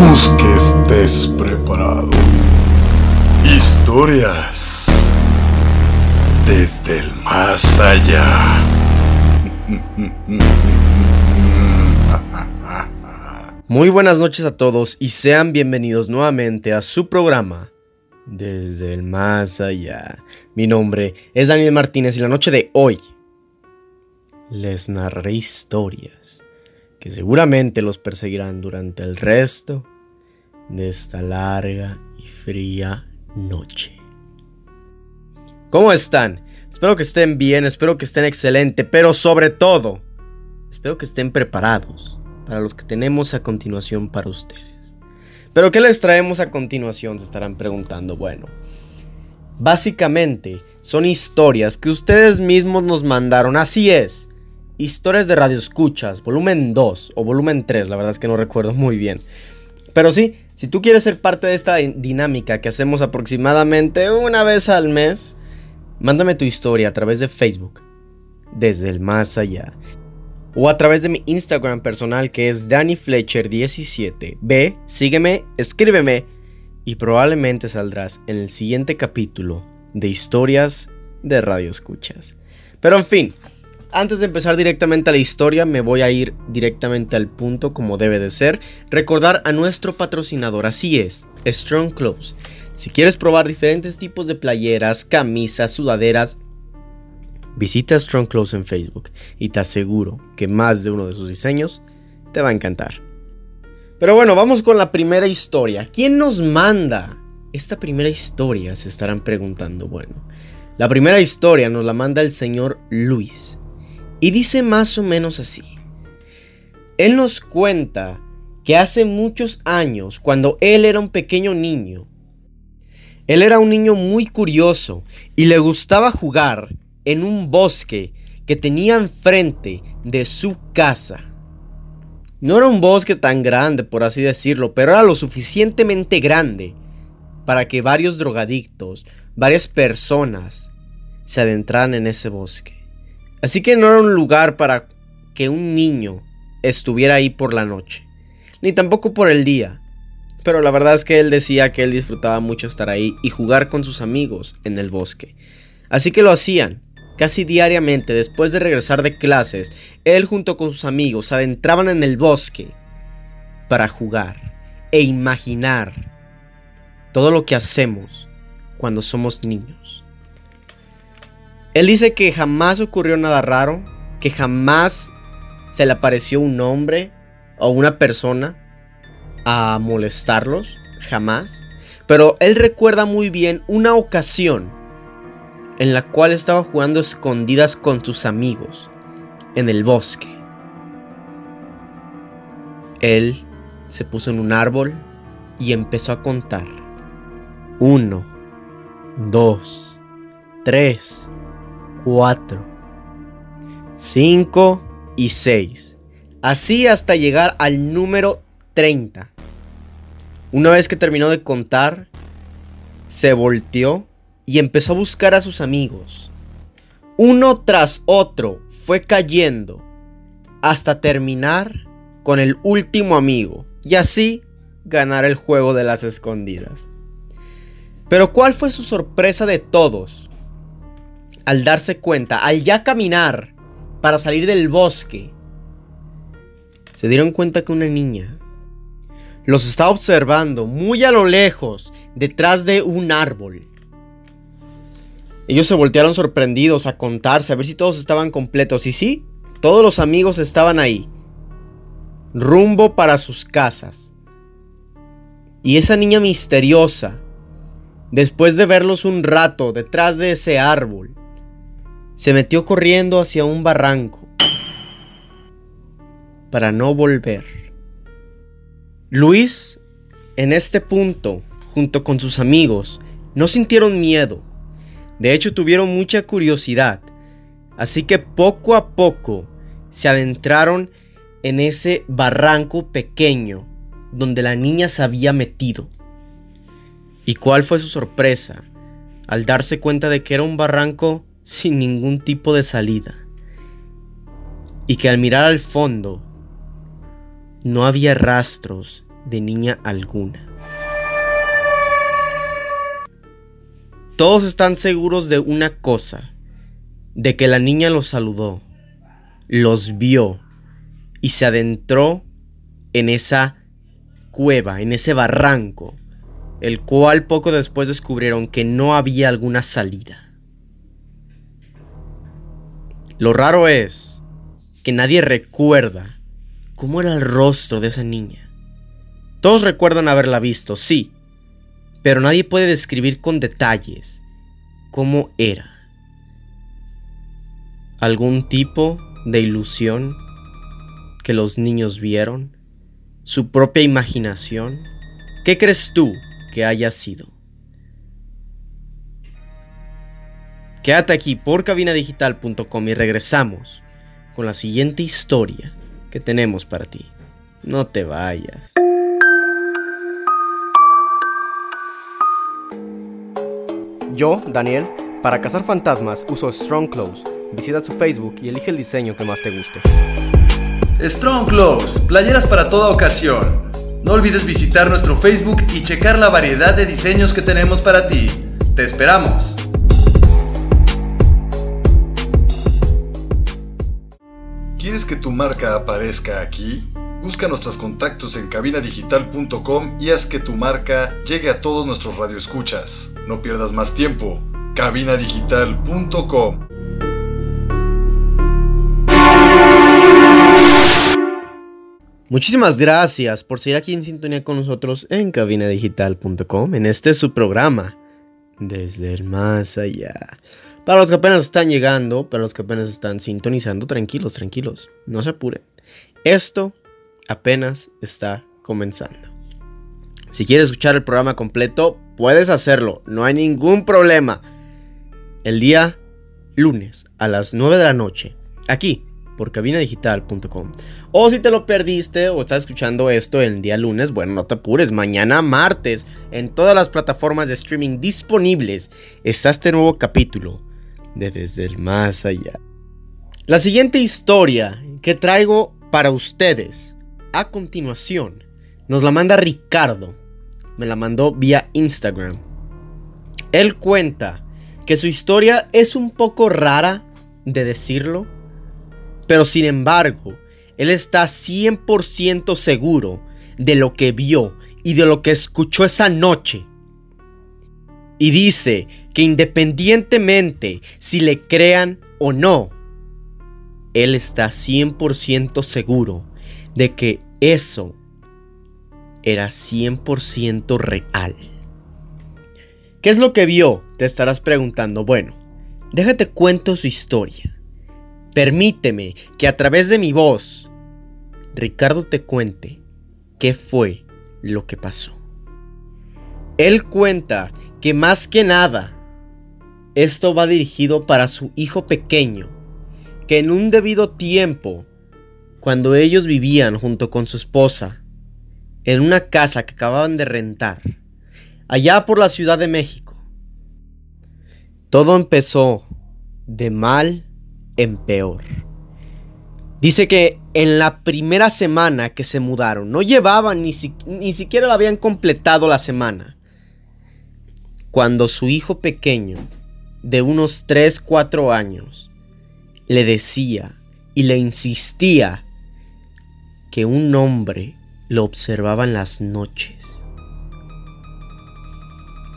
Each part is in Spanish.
Esperamos que estés preparado. Historias desde el más allá. Muy buenas noches a todos y sean bienvenidos nuevamente a su programa Desde el más allá. Mi nombre es Daniel Martínez y la noche de hoy les narraré historias que seguramente los perseguirán durante el resto de esta larga y fría noche. ¿Cómo están? Espero que estén bien, espero que estén excelente, pero sobre todo, espero que estén preparados para los que tenemos a continuación para ustedes. Pero ¿qué les traemos a continuación? Se estarán preguntando. Bueno, básicamente son historias que ustedes mismos nos mandaron. Así es. Historias de Radio Escuchas, volumen 2 o volumen 3, la verdad es que no recuerdo muy bien. Pero sí, si tú quieres ser parte de esta dinámica que hacemos aproximadamente una vez al mes, mándame tu historia a través de Facebook, desde el más allá o a través de mi Instagram personal que es DannyFletcher17. Ve, sígueme, escríbeme y probablemente saldrás en el siguiente capítulo de historias de Radio Escuchas. Pero en fin, antes de empezar directamente a la historia, me voy a ir directamente al punto como debe de ser. Recordar a nuestro patrocinador, así es, Strong Clothes. Si quieres probar diferentes tipos de playeras, camisas, sudaderas, Visita Strong Clothes en Facebook y te aseguro que más de uno de sus diseños te va a encantar. Pero bueno, vamos con la primera historia. ¿Quién nos manda esta primera historia? Se estarán preguntando. Bueno, la primera historia nos la manda el señor Luis. Y dice más o menos así. Él nos cuenta que hace muchos años, cuando él era un pequeño niño, él era un niño muy curioso y le gustaba jugar en un bosque que tenía enfrente de su casa. No era un bosque tan grande, por así decirlo, pero era lo suficientemente grande para que varios drogadictos, varias personas, se adentraran en ese bosque. Así que no era un lugar para que un niño estuviera ahí por la noche, ni tampoco por el día. Pero la verdad es que él decía que él disfrutaba mucho estar ahí y jugar con sus amigos en el bosque. Así que lo hacían. Casi diariamente después de regresar de clases, él junto con sus amigos adentraban en el bosque para jugar e imaginar todo lo que hacemos cuando somos niños. Él dice que jamás ocurrió nada raro, que jamás se le apareció un hombre o una persona a molestarlos, jamás. Pero él recuerda muy bien una ocasión en la cual estaba jugando escondidas con sus amigos en el bosque. Él se puso en un árbol y empezó a contar. Uno, dos, tres, cuatro, cinco y seis. Así hasta llegar al número 30. Una vez que terminó de contar, se volteó y empezó a buscar a sus amigos. Uno tras otro fue cayendo hasta terminar con el último amigo y así ganar el juego de las escondidas. Pero ¿cuál fue su sorpresa de todos? Al darse cuenta, al ya caminar para salir del bosque, se dieron cuenta que una niña los estaba observando muy a lo lejos, detrás de un árbol. Ellos se voltearon sorprendidos a contarse, a ver si todos estaban completos. Y sí, todos los amigos estaban ahí. Rumbo para sus casas. Y esa niña misteriosa, después de verlos un rato detrás de ese árbol, se metió corriendo hacia un barranco para no volver. Luis, en este punto, junto con sus amigos, no sintieron miedo de hecho, tuvieron mucha curiosidad. Así que poco a poco se adentraron en ese barranco pequeño donde la niña se había metido. ¿Y cuál fue su sorpresa al darse cuenta de que era un barranco sin ningún tipo de salida? Y que al mirar al fondo no había rastros de niña alguna. Todos están seguros de una cosa, de que la niña los saludó, los vio y se adentró en esa cueva, en ese barranco, el cual poco después descubrieron que no había alguna salida. Lo raro es que nadie recuerda cómo era el rostro de esa niña. Todos recuerdan haberla visto, sí, pero nadie puede describir con detalles cómo era. ¿Algún tipo de ilusión que los niños vieron? ¿Su propia imaginación? ¿Qué crees tú que haya sido? Quédate aquí por cabinadigital.com y regresamos con la siguiente historia que tenemos para ti. No te vayas. Yo, Daniel, para cazar fantasmas uso Strong Clothes. Visita su Facebook y elige el diseño que más te guste. Strong Clothes, playeras para toda ocasión. No olvides visitar nuestro Facebook y checar la variedad de diseños que tenemos para ti. Te esperamos. ¿Quieres que tu marca aparezca aquí? Busca nuestros contactos en cabinadigital.com y haz que tu marca llegue a todos nuestros radioescuchas. No pierdas más tiempo. cabinadigital.com Muchísimas gracias por seguir aquí en sintonía con nosotros en cabinadigital.com en este su programa desde el más allá. Para los que apenas están llegando, para los que apenas están sintonizando, tranquilos, tranquilos, no se apuren. Esto apenas está comenzando. Si quieres escuchar el programa completo, puedes hacerlo, no hay ningún problema. El día lunes a las 9 de la noche, aquí por cabinadigital.com. O si te lo perdiste o estás escuchando esto el día lunes, bueno, no te apures, mañana martes en todas las plataformas de streaming disponibles está este nuevo capítulo de Desde el Más Allá. La siguiente historia que traigo para ustedes a continuación nos la manda Ricardo. Me la mandó vía Instagram. Él cuenta que su historia es un poco rara de decirlo pero sin embargo, él está 100% seguro de lo que vio y de lo que escuchó esa noche. Y dice que independientemente si le crean o no, él está 100% seguro de que eso era 100% real. ¿Qué es lo que vio? Te estarás preguntando. Bueno, déjate cuento su historia. Permíteme que a través de mi voz, Ricardo te cuente qué fue lo que pasó. Él cuenta que más que nada, esto va dirigido para su hijo pequeño, que en un debido tiempo, cuando ellos vivían junto con su esposa, en una casa que acababan de rentar, allá por la Ciudad de México, todo empezó de mal en peor. Dice que en la primera semana que se mudaron, no llevaban ni, ni siquiera la habían completado la semana, cuando su hijo pequeño, de unos 3, 4 años, le decía y le insistía que un hombre lo observaba en las noches.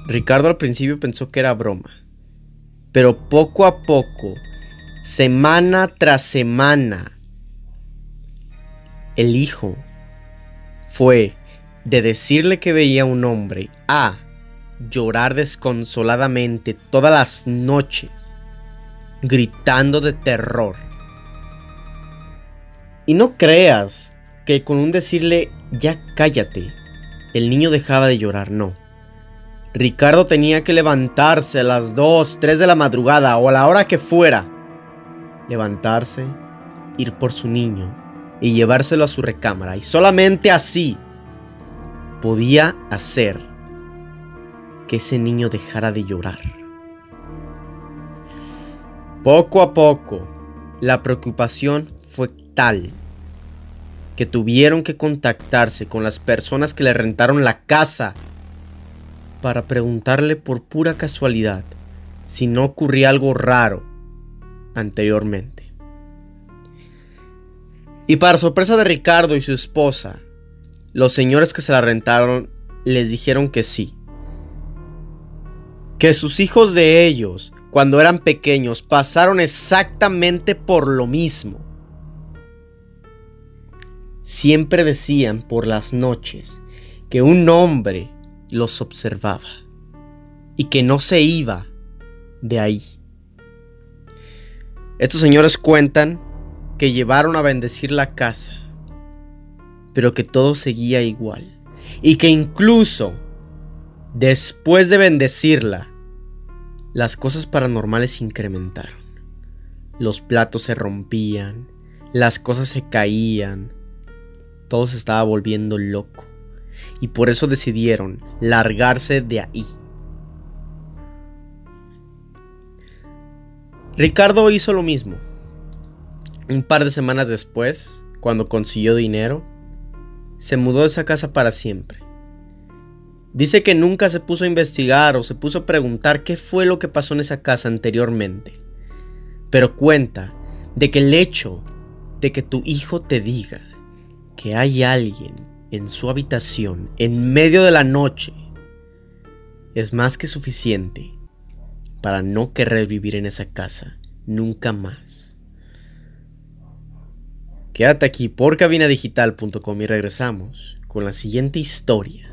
Ricardo al principio pensó que era broma, pero poco a poco semana tras semana, el hijo fue de decirle que veía un hombre a llorar desconsoladamente todas las noches, gritando de terror. Y no creas que con un decirle ya cállate, el niño dejaba de llorar, no. Ricardo tenía que levantarse a las 2, 3 de la madrugada o a la hora que fuera levantarse, ir por su niño y llevárselo a su recámara. Y solamente así podía hacer que ese niño dejara de llorar. Poco a poco, la preocupación fue tal que tuvieron que contactarse con las personas que le rentaron la casa para preguntarle por pura casualidad si no ocurría algo raro anteriormente. Y para sorpresa de Ricardo y su esposa, los señores que se la rentaron les dijeron que sí. Que sus hijos de ellos, cuando eran pequeños, pasaron exactamente por lo mismo. Siempre decían por las noches que un hombre los observaba y que no se iba de ahí. Estos señores cuentan que llevaron a bendecir la casa, pero que todo seguía igual. Y que incluso después de bendecirla, las cosas paranormales incrementaron. Los platos se rompían, las cosas se caían, todo se estaba volviendo loco. Y por eso decidieron largarse de ahí. Ricardo hizo lo mismo. Un par de semanas después, cuando consiguió dinero, se mudó de esa casa para siempre. Dice que nunca se puso a investigar o se puso a preguntar qué fue lo que pasó en esa casa anteriormente. Pero cuenta de que el hecho de que tu hijo te diga que hay alguien en su habitación en medio de la noche es más que suficiente para no querer vivir en esa casa nunca más. Quédate aquí por cabinadigital.com y regresamos con la siguiente historia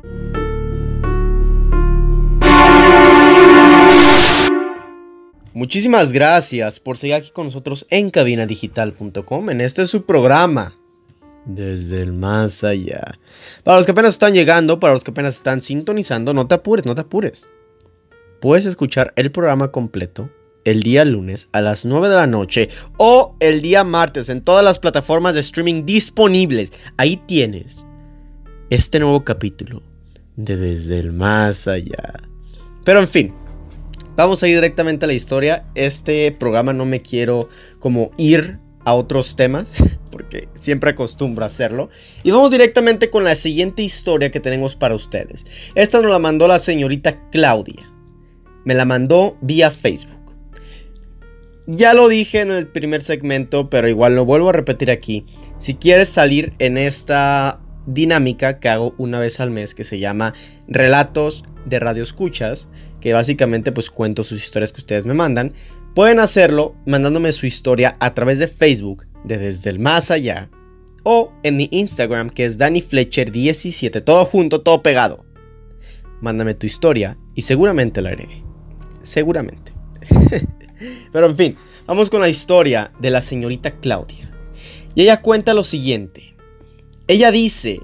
Muchísimas gracias por seguir aquí con nosotros en cabinadigital.com. En este es su programa. Desde el más allá. Para los que apenas están llegando, para los que apenas están sintonizando, no te apures, no te apures. Puedes escuchar el programa completo el día lunes a las 9 de la noche o el día martes en todas las plataformas de streaming disponibles. Ahí tienes este nuevo capítulo de Desde el Más Allá. Pero en fin, vamos a ir directamente a la historia. Este programa no me quiero como ir a otros temas, porque siempre acostumbro a hacerlo. Y vamos directamente con la siguiente historia que tenemos para ustedes. Esta nos la mandó la señorita Claudia. Me la mandó vía Facebook. Ya lo dije en el primer segmento, pero igual lo vuelvo a repetir aquí. Si quieres salir en esta dinámica que hago una vez al mes que se llama Relatos de Radio Escuchas, que básicamente pues cuento sus historias que ustedes me mandan, pueden hacerlo mandándome su historia a través de Facebook de Desde el Más Allá o en mi Instagram que es Danny Fletcher 17, todo junto, todo pegado. Mándame tu historia y seguramente la haré. Seguramente. Pero en fin, vamos con la historia de la señorita Claudia. Y ella cuenta lo siguiente. Ella dice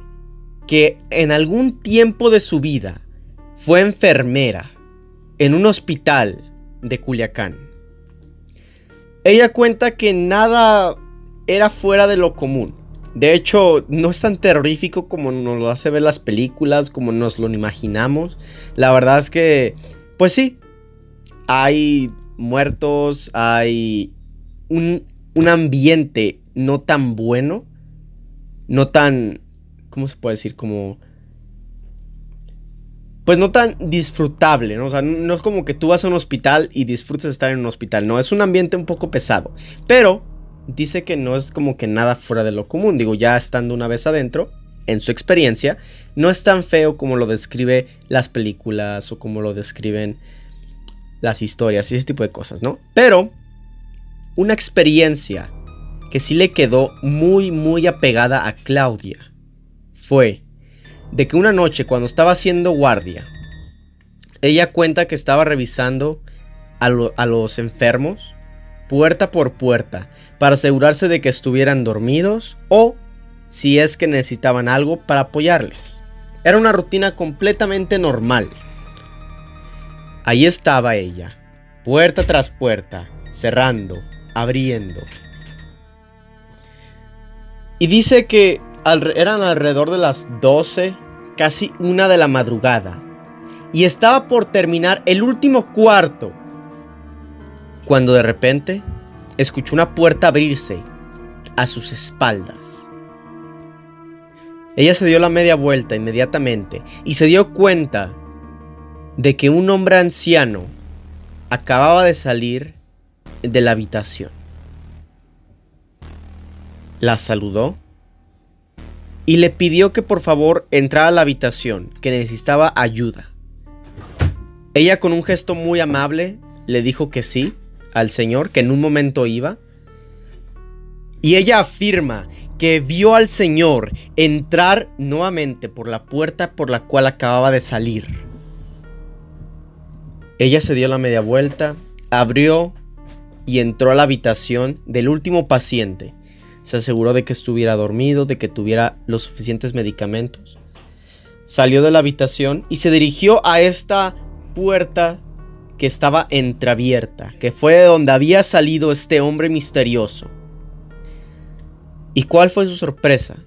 que en algún tiempo de su vida fue enfermera en un hospital de Culiacán. Ella cuenta que nada era fuera de lo común. De hecho, no es tan terrorífico como nos lo hace ver las películas, como nos lo imaginamos. La verdad es que, pues sí, hay muertos, hay un, ambiente no tan bueno, no tan, ¿cómo se puede decir? Como... Pues no tan disfrutable, ¿no? O sea, no es como que tú vas a un hospital y disfrutas estar en un hospital, no, es un ambiente un poco pesado. Pero dice que no es como que nada fuera de lo común, digo, ya estando una vez adentro, en su experiencia, no es tan feo como lo describe las películas o como lo describen las historias y ese tipo de cosas, ¿no? Pero una experiencia que sí le quedó muy, muy apegada a Claudia fue de que una noche cuando estaba haciendo guardia, ella cuenta que estaba revisando a, a los enfermos puerta por puerta para asegurarse de que estuvieran dormidos o si es que necesitaban algo para apoyarles. Era una rutina completamente normal. Ahí estaba ella, puerta tras puerta, cerrando, abriendo. Y dice que eran alrededor de las 12, casi una de la madrugada. Y estaba por terminar el último cuarto. Cuando de repente escuchó una puerta abrirse a sus espaldas. Ella se dio la media vuelta inmediatamente y se dio cuenta de que un hombre anciano acababa de salir de la habitación. La saludó y le pidió que por favor entrara a la habitación, que necesitaba ayuda. Ella con un gesto muy amable le dijo que sí al señor, que en un momento iba. Y ella afirma que vio al señor entrar nuevamente por la puerta por la cual acababa de salir. Ella se dio la media vuelta, abrió y entró a la habitación del último paciente. Se aseguró de que estuviera dormido, de que tuviera los suficientes medicamentos. Salió de la habitación y se dirigió a esta puerta que estaba entreabierta, que fue de donde había salido este hombre misterioso. ¿Y cuál fue su sorpresa?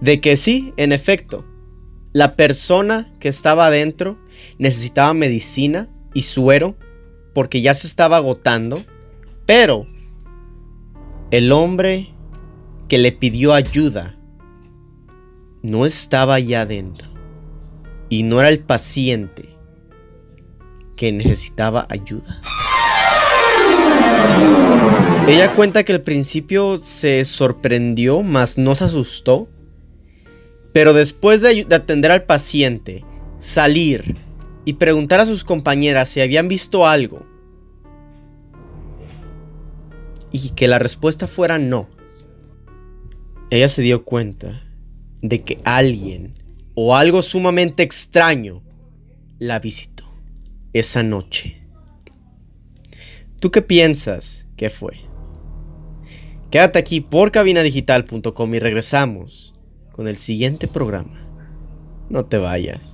De que sí, en efecto, la persona que estaba adentro necesitaba medicina y suero porque ya se estaba agotando, pero el hombre que le pidió ayuda no estaba allá adentro y no era el paciente que necesitaba ayuda. Ella cuenta que al principio se sorprendió, mas no se asustó. Pero después de, atender al paciente, salir y preguntar a sus compañeras si habían visto algo y que la respuesta fuera no, ella se dio cuenta de que alguien o algo sumamente extraño la visitó esa noche. ¿Tú qué piensas que fue? Quédate aquí por cabinadigital.com y regresamos con el siguiente programa. No te vayas.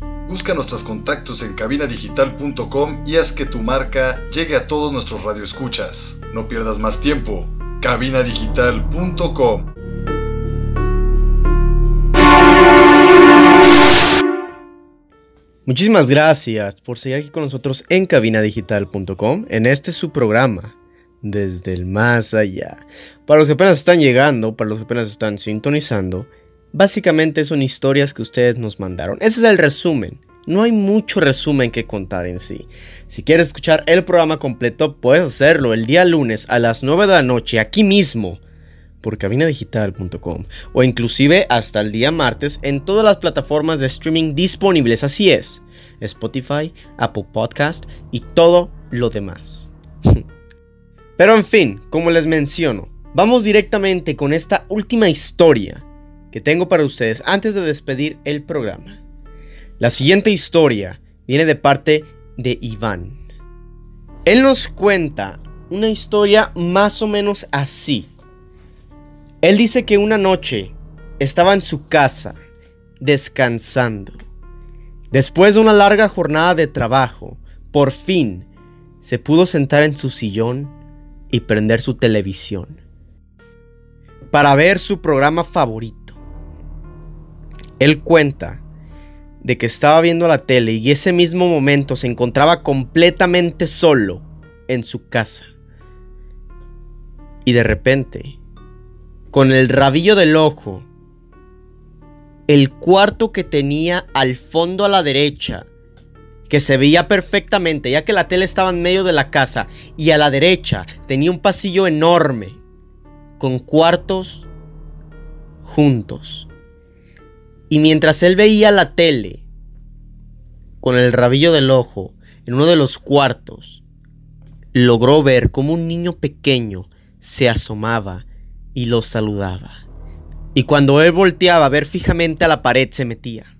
Busca nuestros contactos en cabinadigital.com y haz que tu marca llegue a todos nuestros radioescuchas. No pierdas más tiempo. cabinadigital.com Muchísimas gracias por seguir aquí con nosotros en cabinadigital.com en este su programa desde el más allá. Para los que apenas están llegando, para los que apenas están sintonizando, Básicamente son historias que ustedes nos mandaron. Ese es el resumen. No hay mucho resumen que contar en sí. Si quieres escuchar el programa completo, puedes hacerlo el día lunes a las 9 de la noche aquí mismo por cabinadigital.com o inclusive hasta el día martes en todas las plataformas de streaming disponibles. Así es, Spotify, Apple Podcast y todo lo demás. Pero en fin, como les menciono, vamos directamente con esta última historia que tengo para ustedes antes de despedir el programa. La siguiente historia viene de parte de Iván. Él nos cuenta una historia más o menos así. Él dice que una noche estaba en su casa descansando. Después de una larga jornada de trabajo, por fin se pudo sentar en su sillón y prender su televisión para ver su programa favorito. Él cuenta de que estaba viendo la tele y ese mismo momento se encontraba completamente solo en su casa. Y de repente, con el rabillo del ojo, el cuarto que tenía al fondo a la derecha, que se veía perfectamente ya que la tele estaba en medio de la casa y a la derecha tenía un pasillo enorme con cuartos juntos. Y mientras él veía la tele, con el rabillo del ojo, en uno de los cuartos, logró ver como un niño pequeño se asomaba y lo saludaba. Y cuando él volteaba a ver fijamente a la pared se metía.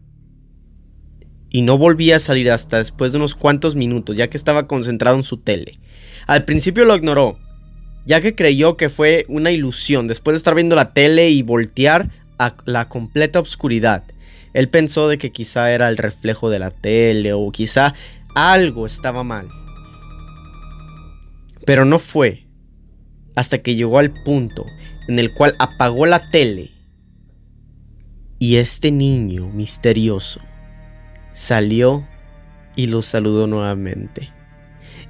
Y no volvía a salir hasta después de unos cuantos minutos, ya que estaba concentrado en su tele. Al principio lo ignoró, ya que creyó que fue una ilusión después de estar viendo la tele y voltear la completa oscuridad. Él pensó de que quizá era el reflejo de la tele o quizá algo estaba mal. Pero no fue hasta que llegó al punto en el cual apagó la tele y este niño misterioso salió y lo saludó nuevamente.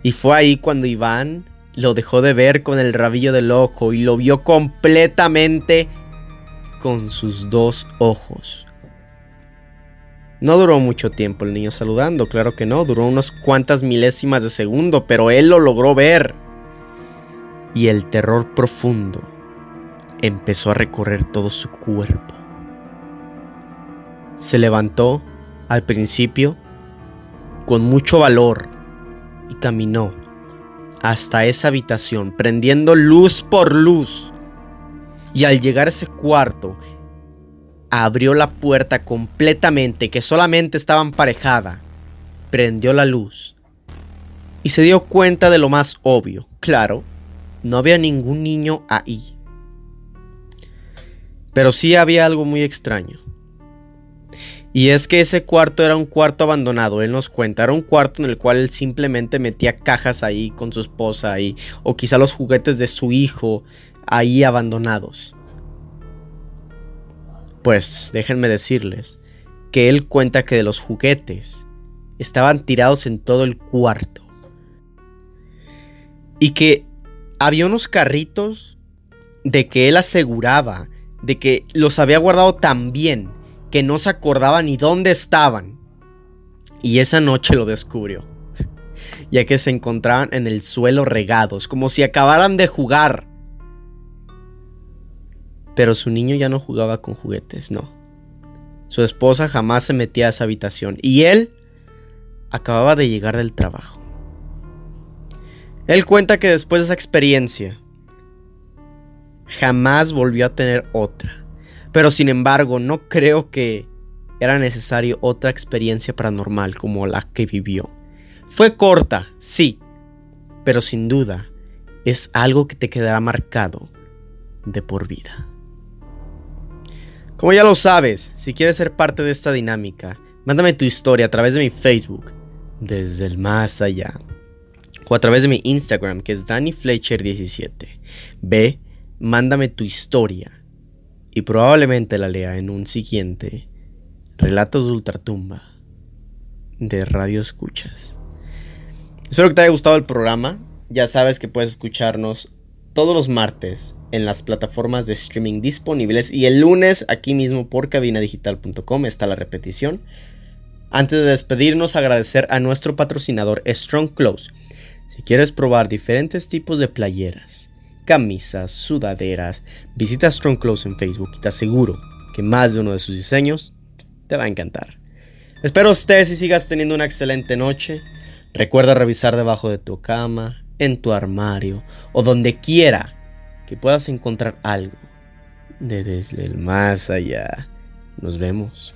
Y fue ahí cuando Iván lo dejó de ver con el rabillo del ojo y lo vio completamente con sus dos ojos. No duró mucho tiempo el niño saludando, claro que no, duró unas cuantas milésimas de segundo, pero él lo logró ver. Y el terror profundo empezó a recorrer todo su cuerpo. Se levantó al principio con mucho valor y caminó hasta esa habitación, prendiendo luz por luz. Y al llegar a ese cuarto, abrió la puerta completamente, que solamente estaba emparejada, prendió la luz y se dio cuenta de lo más obvio. Claro, no había ningún niño ahí. Pero sí había algo muy extraño. Y es que ese cuarto era un cuarto abandonado, él nos cuenta, era un cuarto en el cual él simplemente metía cajas ahí con su esposa ahí, o quizá los juguetes de su hijo ahí abandonados. Pues déjenme decirles que él cuenta que de los juguetes estaban tirados en todo el cuarto. Y que había unos carritos de que él aseguraba de que los había guardado tan bien que no se acordaba ni dónde estaban. Y esa noche lo descubrió, ya que se encontraban en el suelo regados, como si acabaran de jugar. Pero su niño ya no jugaba con juguetes, no. Su esposa jamás se metía a esa habitación y él acababa de llegar del trabajo. Él cuenta que después de esa experiencia, jamás volvió a tener otra. Pero sin embargo, no creo que era necesario otra experiencia paranormal como la que vivió. Fue corta, sí, pero sin duda es algo que te quedará marcado de por vida. Como ya lo sabes, si quieres ser parte de esta dinámica, mándame tu historia a través de mi Facebook, desde el más allá, o a través de mi Instagram, que es DannyFletcher17. Ve, mándame tu historia y probablemente la lea en un siguiente Relatos de Ultratumba de Radio Escuchas. Espero que te haya gustado el programa. Ya sabes que puedes escucharnos todos los martes en las plataformas de streaming disponibles y el lunes aquí mismo por cabinadigital.com está la repetición. Antes de despedirnos, agradecer a nuestro patrocinador Strong Clothes. Si quieres probar diferentes tipos de playeras, camisas, sudaderas, visita Strong Clothes en Facebook y te aseguro que más de uno de sus diseños te va a encantar. Espero estés y sigas teniendo una excelente noche. Recuerda revisar debajo de tu cama, en tu armario o donde quiera que puedas encontrar algo de desde el más allá. Nos vemos.